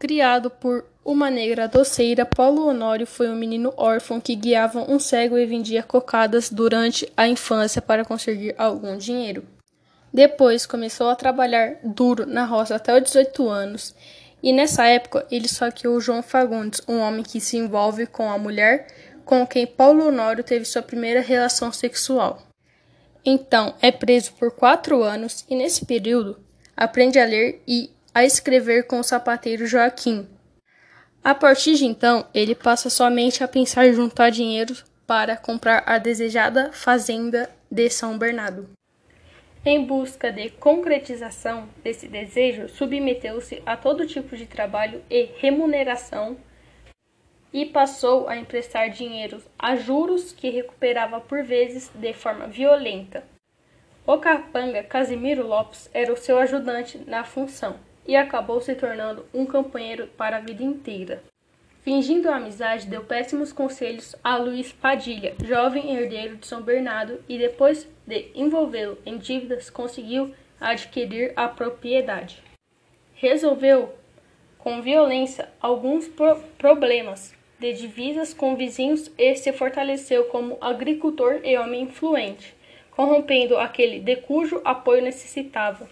Criado por uma negra doceira, Paulo Honório foi um menino órfão que guiava um cego e vendia cocadas durante a infância para conseguir algum dinheiro. Depois começou a trabalhar duro na roça até os 18 anos, e nessa época ele saqueou João Fagundes, um homem que se envolve com a mulher com quem Paulo Honório teve sua primeira relação sexual. Então é preso por quatro anos e, nesse período, aprende a ler e a escrever com o sapateiro Joaquim. A partir de então, ele passa somente a pensar juntar dinheiro para comprar a desejada fazenda de São Bernardo. Em busca de concretização desse desejo, submeteu-se a todo tipo de trabalho e remuneração e passou a emprestar dinheiro a juros que recuperava por vezes de forma violenta. O capanga Casimiro Lopes era o seu ajudante na função e acabou se tornando um companheiro para a vida inteira. Fingindo a amizade, deu péssimos conselhos a Luiz Padilha, jovem herdeiro de São Bernardo, e depois de envolvê-lo em dívidas, conseguiu adquirir a propriedade. Resolveu com violência alguns pro problemas de divisas com vizinhos e se fortaleceu como agricultor e homem influente, corrompendo aquele de cujo apoio necessitava.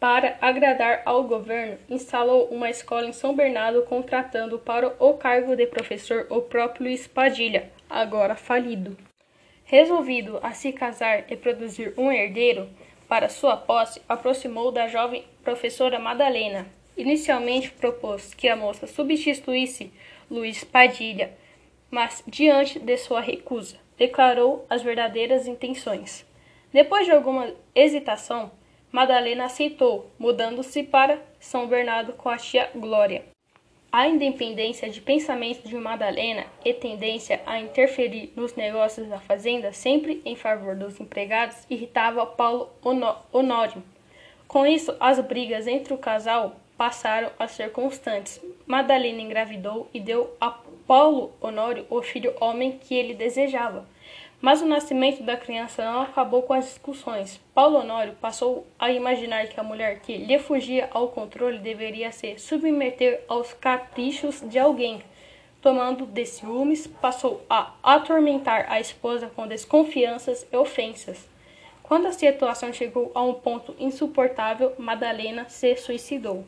Para agradar ao governo, instalou uma escola em São Bernardo, contratando para o cargo de professor o próprio Luiz Padilha, agora falido. Resolvido a se casar e produzir um herdeiro para sua posse, aproximou da jovem professora Madalena. Inicialmente propôs que a moça substituísse Luiz Padilha, mas diante de sua recusa, declarou as verdadeiras intenções. Depois de alguma hesitação, Madalena aceitou, mudando-se para São Bernardo com a tia Glória. A independência de pensamento de Madalena e tendência a interferir nos negócios da fazenda, sempre em favor dos empregados, irritava Paulo Honório. Com isso, as brigas entre o casal passaram a ser constantes. Madalena engravidou e deu a Paulo Honório o filho homem que ele desejava. Mas o nascimento da criança não acabou com as discussões. Paulo Honório passou a imaginar que a mulher que lhe fugia ao controle deveria se submeter aos caprichos de alguém. Tomando de ciúmes, passou a atormentar a esposa com desconfianças e ofensas. Quando a situação chegou a um ponto insuportável, Madalena se suicidou.